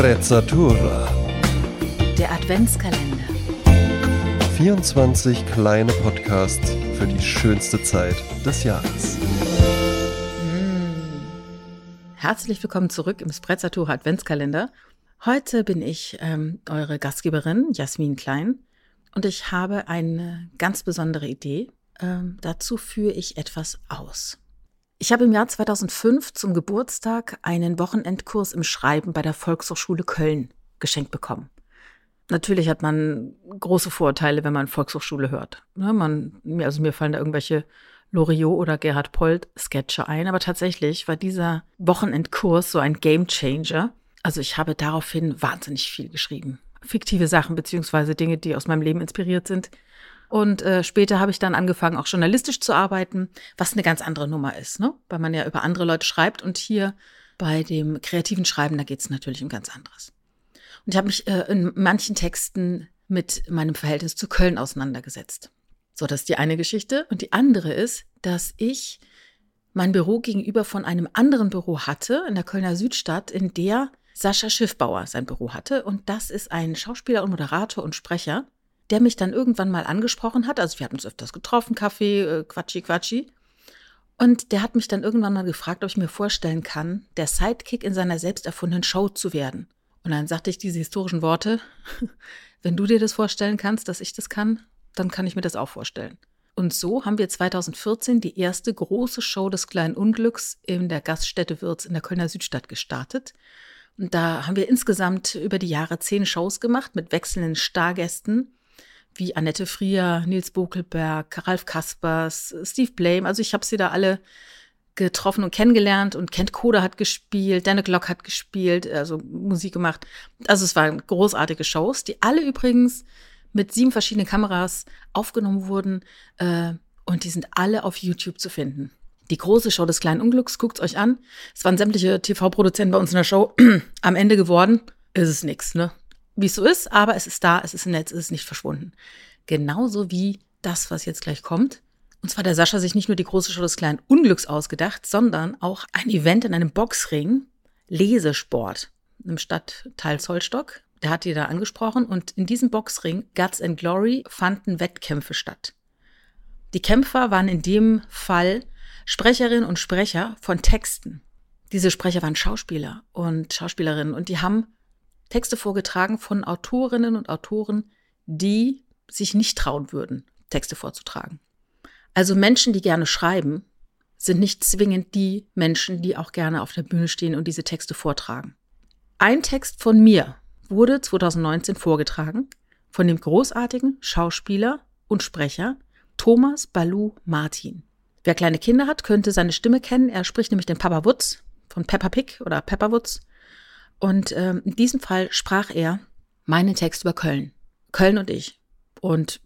Sprezzatura. Der Adventskalender. 24 kleine Podcasts für die schönste Zeit des Jahres. Herzlich willkommen zurück im Sprezzatura Adventskalender. Heute bin ich ähm, eure Gastgeberin Jasmin Klein und ich habe eine ganz besondere Idee. Ähm, dazu führe ich etwas aus. Ich habe im Jahr 2005 zum Geburtstag einen Wochenendkurs im Schreiben bei der Volkshochschule Köln geschenkt bekommen. Natürlich hat man große Vorurteile, wenn man Volkshochschule hört. Ne, man, also mir fallen da irgendwelche Loriot oder Gerhard Polt Sketche ein, aber tatsächlich war dieser Wochenendkurs so ein Game Changer. Also ich habe daraufhin wahnsinnig viel geschrieben. Fiktive Sachen beziehungsweise Dinge, die aus meinem Leben inspiriert sind. Und äh, später habe ich dann angefangen, auch journalistisch zu arbeiten, was eine ganz andere Nummer ist, ne? weil man ja über andere Leute schreibt. Und hier bei dem kreativen Schreiben, da geht es natürlich um ganz anderes. Und ich habe mich äh, in manchen Texten mit meinem Verhältnis zu Köln auseinandergesetzt. So, das ist die eine Geschichte. Und die andere ist, dass ich mein Büro gegenüber von einem anderen Büro hatte, in der Kölner Südstadt, in der Sascha Schiffbauer sein Büro hatte. Und das ist ein Schauspieler und Moderator und Sprecher, der mich dann irgendwann mal angesprochen hat. Also wir hatten uns öfters getroffen, Kaffee, äh, Quatschi, Quatschi. Und der hat mich dann irgendwann mal gefragt, ob ich mir vorstellen kann, der Sidekick in seiner selbst erfundenen Show zu werden. Und dann sagte ich diese historischen Worte, wenn du dir das vorstellen kannst, dass ich das kann, dann kann ich mir das auch vorstellen. Und so haben wir 2014 die erste große Show des kleinen Unglücks in der Gaststätte Wirz in der Kölner Südstadt gestartet. Und da haben wir insgesamt über die Jahre zehn Shows gemacht mit wechselnden Stargästen wie Annette Frier, Nils Bokelberg, Ralf Kaspers, Steve Blame. Also ich habe sie da alle getroffen und kennengelernt und Kent Koda hat gespielt, Danne Glock hat gespielt, also Musik gemacht. Also es waren großartige Shows, die alle übrigens mit sieben verschiedenen Kameras aufgenommen wurden äh, und die sind alle auf YouTube zu finden. Die große Show des kleinen Unglücks, guckt's euch an. Es waren sämtliche TV-Produzenten bei uns in der Show. Am Ende geworden ist es nix, ne? Wie es so ist, aber es ist da, es ist im Netz, es ist nicht verschwunden. Genauso wie das, was jetzt gleich kommt. Und zwar der Sascha sich nicht nur die große Show des kleinen Unglücks ausgedacht, sondern auch ein Event in einem Boxring, Lesesport im Stadtteil Zollstock. Der hat die da angesprochen und in diesem Boxring Guts and Glory fanden Wettkämpfe statt. Die Kämpfer waren in dem Fall Sprecherinnen und Sprecher von Texten. Diese Sprecher waren Schauspieler und Schauspielerinnen und die haben Texte vorgetragen von Autorinnen und Autoren, die sich nicht trauen würden, Texte vorzutragen. Also Menschen, die gerne schreiben, sind nicht zwingend die Menschen, die auch gerne auf der Bühne stehen und diese Texte vortragen. Ein Text von mir wurde 2019 vorgetragen von dem großartigen Schauspieler und Sprecher Thomas Balu Martin. Wer kleine Kinder hat, könnte seine Stimme kennen. Er spricht nämlich den Papa Wutz von Peppa Pig oder Pepper Wutz. Und ähm, in diesem Fall sprach er meinen Text über Köln. Köln und ich. Und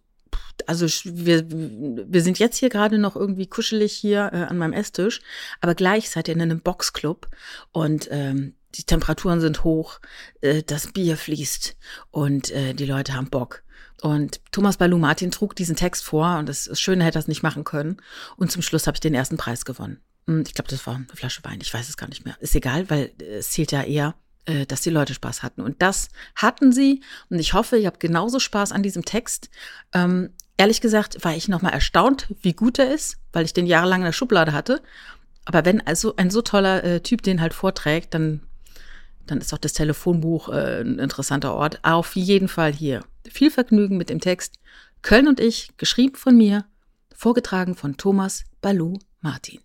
also wir, wir sind jetzt hier gerade noch irgendwie kuschelig hier äh, an meinem Esstisch, aber gleich seid ihr in einem Boxclub und ähm, die Temperaturen sind hoch, äh, das Bier fließt und äh, die Leute haben Bock. Und Thomas Balu Martin trug diesen Text vor und es ist schön, er hätte das nicht machen können. Und zum Schluss habe ich den ersten Preis gewonnen. Hm, ich glaube, das war eine Flasche Wein, ich weiß es gar nicht mehr. Ist egal, weil es zählt ja eher, äh, dass die Leute Spaß hatten. Und das hatten sie. Und ich hoffe, ihr habt genauso Spaß an diesem Text. Ähm, ehrlich gesagt war ich nochmal erstaunt, wie gut er ist, weil ich den jahrelang in der Schublade hatte. Aber wenn also ein so toller äh, Typ den halt vorträgt, dann, dann ist auch das Telefonbuch äh, ein interessanter Ort. Auf jeden Fall hier. Viel Vergnügen mit dem Text. Köln und ich, geschrieben von mir, vorgetragen von Thomas Balu Martin.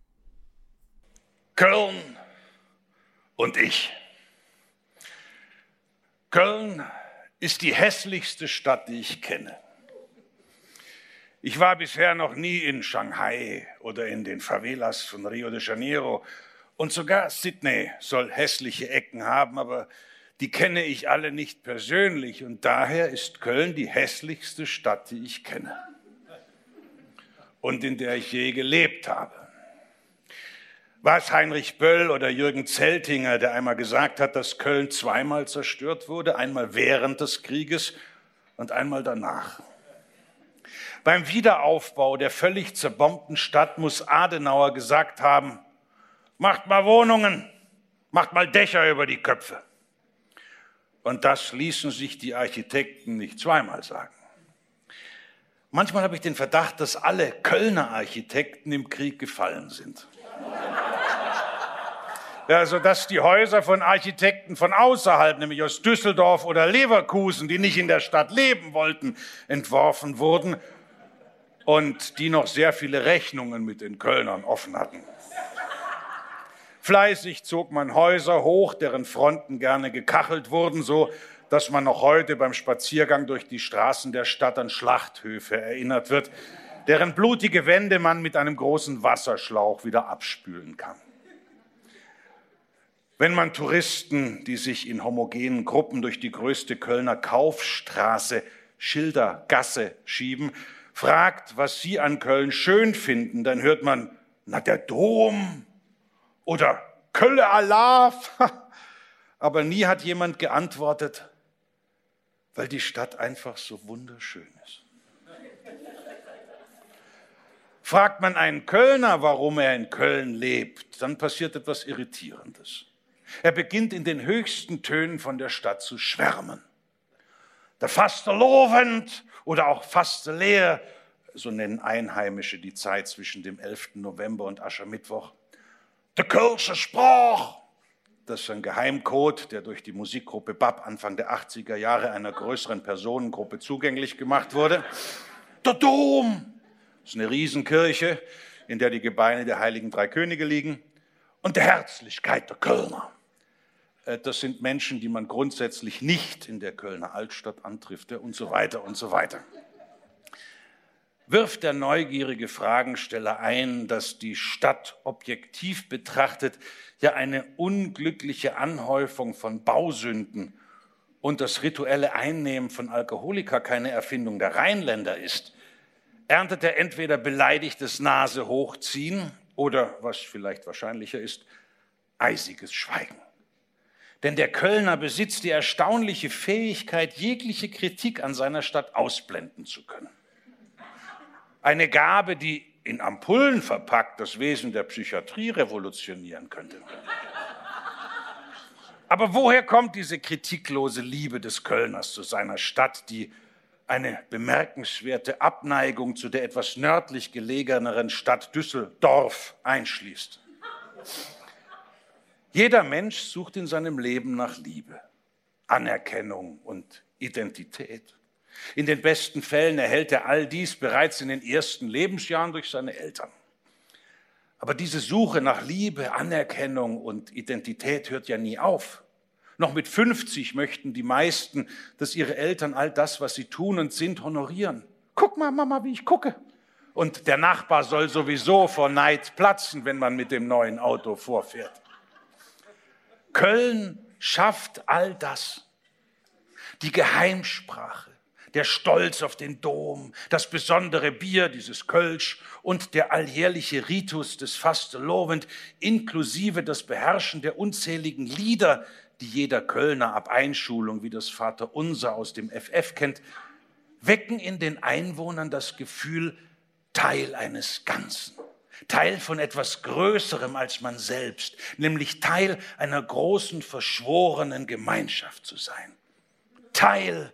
Köln und ich. Köln ist die hässlichste Stadt, die ich kenne. Ich war bisher noch nie in Shanghai oder in den Favelas von Rio de Janeiro und sogar Sydney soll hässliche Ecken haben, aber die kenne ich alle nicht persönlich und daher ist Köln die hässlichste Stadt, die ich kenne und in der ich je gelebt habe. War es Heinrich Böll oder Jürgen Zeltinger, der einmal gesagt hat, dass Köln zweimal zerstört wurde, einmal während des Krieges und einmal danach? Beim Wiederaufbau der völlig zerbombten Stadt muss Adenauer gesagt haben, macht mal Wohnungen, macht mal Dächer über die Köpfe. Und das ließen sich die Architekten nicht zweimal sagen. Manchmal habe ich den Verdacht, dass alle Kölner Architekten im Krieg gefallen sind. Also, dass die Häuser von Architekten von außerhalb, nämlich aus Düsseldorf oder Leverkusen, die nicht in der Stadt leben wollten, entworfen wurden und die noch sehr viele Rechnungen mit den Kölnern offen hatten. Fleißig zog man Häuser hoch, deren Fronten gerne gekachelt wurden, so dass man noch heute beim Spaziergang durch die Straßen der Stadt an Schlachthöfe erinnert wird, deren blutige Wände man mit einem großen Wasserschlauch wieder abspülen kann. Wenn man Touristen, die sich in homogenen Gruppen durch die größte Kölner Kaufstraße, Schildergasse schieben, fragt, was sie an Köln schön finden, dann hört man, na der Dom oder Kölle Alaf. Aber nie hat jemand geantwortet, weil die Stadt einfach so wunderschön ist. Fragt man einen Kölner, warum er in Köln lebt, dann passiert etwas Irritierendes. Er beginnt in den höchsten Tönen von der Stadt zu schwärmen. Der faste Lovend oder auch faste Leer, so nennen Einheimische die Zeit zwischen dem 11. November und Aschermittwoch. Der Kölsche Sprach, das ist ein Geheimcode, der durch die Musikgruppe BAP Anfang der 80er Jahre einer größeren Personengruppe zugänglich gemacht wurde. Der Dom, das ist eine Riesenkirche, in der die Gebeine der heiligen drei Könige liegen. Und der Herzlichkeit der Kölner. Äh, das sind Menschen, die man grundsätzlich nicht in der Kölner Altstadt antrifft und so weiter und so weiter. Wirft der neugierige Fragensteller ein, dass die Stadt objektiv betrachtet ja eine unglückliche Anhäufung von Bausünden und das rituelle Einnehmen von Alkoholika keine Erfindung der Rheinländer ist, erntet er entweder beleidigtes Nase hochziehen oder, was vielleicht wahrscheinlicher ist, eisiges Schweigen. Denn der Kölner besitzt die erstaunliche Fähigkeit, jegliche Kritik an seiner Stadt ausblenden zu können. Eine Gabe, die in Ampullen verpackt das Wesen der Psychiatrie revolutionieren könnte. Aber woher kommt diese kritiklose Liebe des Kölners zu seiner Stadt, die eine bemerkenswerte Abneigung zu der etwas nördlich gelegeneren Stadt Düsseldorf einschließt? Jeder Mensch sucht in seinem Leben nach Liebe, Anerkennung und Identität. In den besten Fällen erhält er all dies bereits in den ersten Lebensjahren durch seine Eltern. Aber diese Suche nach Liebe, Anerkennung und Identität hört ja nie auf. Noch mit 50 möchten die meisten, dass ihre Eltern all das, was sie tun und sind, honorieren. Guck mal, Mama, wie ich gucke. Und der Nachbar soll sowieso vor Neid platzen, wenn man mit dem neuen Auto vorfährt. Köln schafft all das. Die Geheimsprache, der Stolz auf den Dom, das besondere Bier, dieses Kölsch und der alljährliche Ritus des Fastelovend, inklusive das Beherrschen der unzähligen Lieder, die jeder Kölner ab Einschulung wie das Vaterunser aus dem FF kennt, wecken in den Einwohnern das Gefühl, Teil eines Ganzen. Teil von etwas Größerem als man selbst, nämlich Teil einer großen verschworenen Gemeinschaft zu sein. Teil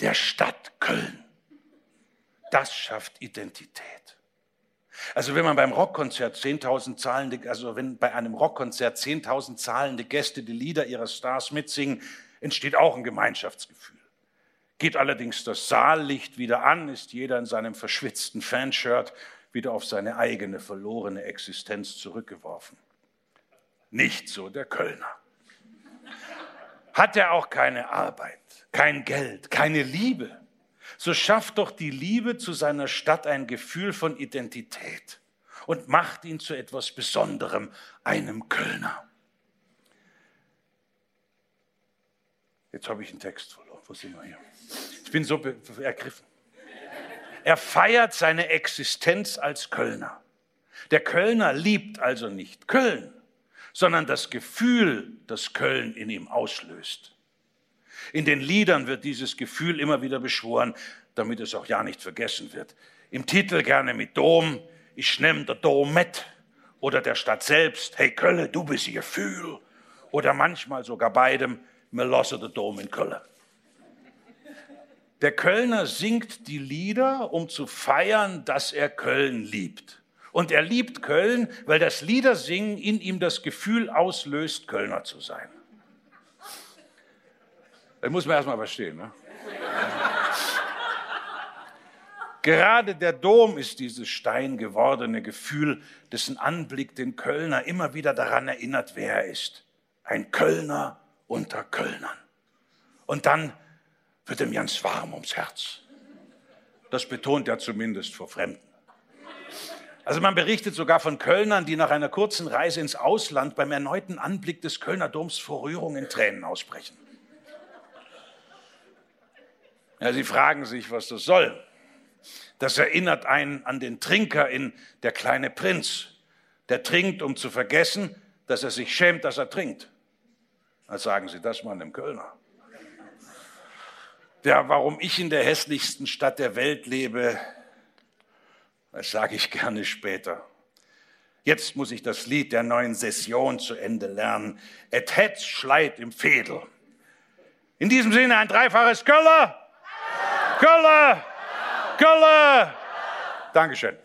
der Stadt Köln. Das schafft Identität. Also wenn man beim Rockkonzert 10.000 zahlende, also wenn bei einem Rockkonzert 10.000 zahlende Gäste die Lieder ihrer Stars mitsingen, entsteht auch ein Gemeinschaftsgefühl. Geht allerdings das Saallicht wieder an, ist jeder in seinem verschwitzten Fanshirt wieder auf seine eigene verlorene Existenz zurückgeworfen. Nicht so der Kölner. Hat er auch keine Arbeit, kein Geld, keine Liebe, so schafft doch die Liebe zu seiner Stadt ein Gefühl von Identität und macht ihn zu etwas Besonderem, einem Kölner. Jetzt habe ich einen Text verloren. Wo sind wir hier? Ich bin so ergriffen. Er feiert seine Existenz als Kölner. Der Kölner liebt also nicht Köln, sondern das Gefühl, das Köln in ihm auslöst. In den Liedern wird dieses Gefühl immer wieder beschworen, damit es auch ja nicht vergessen wird. Im Titel gerne mit Dom, ich nehm der Dom mit. Oder der Stadt selbst, hey Kölle, du bist ihr Gefühl. Oder manchmal sogar beidem, wir lassen den Dom in Köln. Der Kölner singt die Lieder, um zu feiern, dass er Köln liebt. Und er liebt Köln, weil das Liedersingen in ihm das Gefühl auslöst, Kölner zu sein. Das muss man erstmal verstehen. Ne? Gerade der Dom ist dieses steingewordene Gefühl, dessen Anblick den Kölner immer wieder daran erinnert, wer er ist. Ein Kölner unter Kölnern. Und dann wird ihm ganz warm ums Herz. Das betont er zumindest vor Fremden. Also man berichtet sogar von Kölnern, die nach einer kurzen Reise ins Ausland beim erneuten Anblick des Kölner Doms vor Rührung in Tränen ausbrechen. Ja, sie fragen sich, was das soll. Das erinnert einen an den Trinker in Der kleine Prinz. Der trinkt, um zu vergessen, dass er sich schämt, dass er trinkt. Dann sagen Sie das mal einem Kölner. Ja, warum ich in der hässlichsten Stadt der Welt lebe, das sage ich gerne später. Jetzt muss ich das Lied der neuen Session zu Ende lernen. Et het schleit im Fädel. In diesem Sinne ein dreifaches Köller. Köller. Köller. Dankeschön.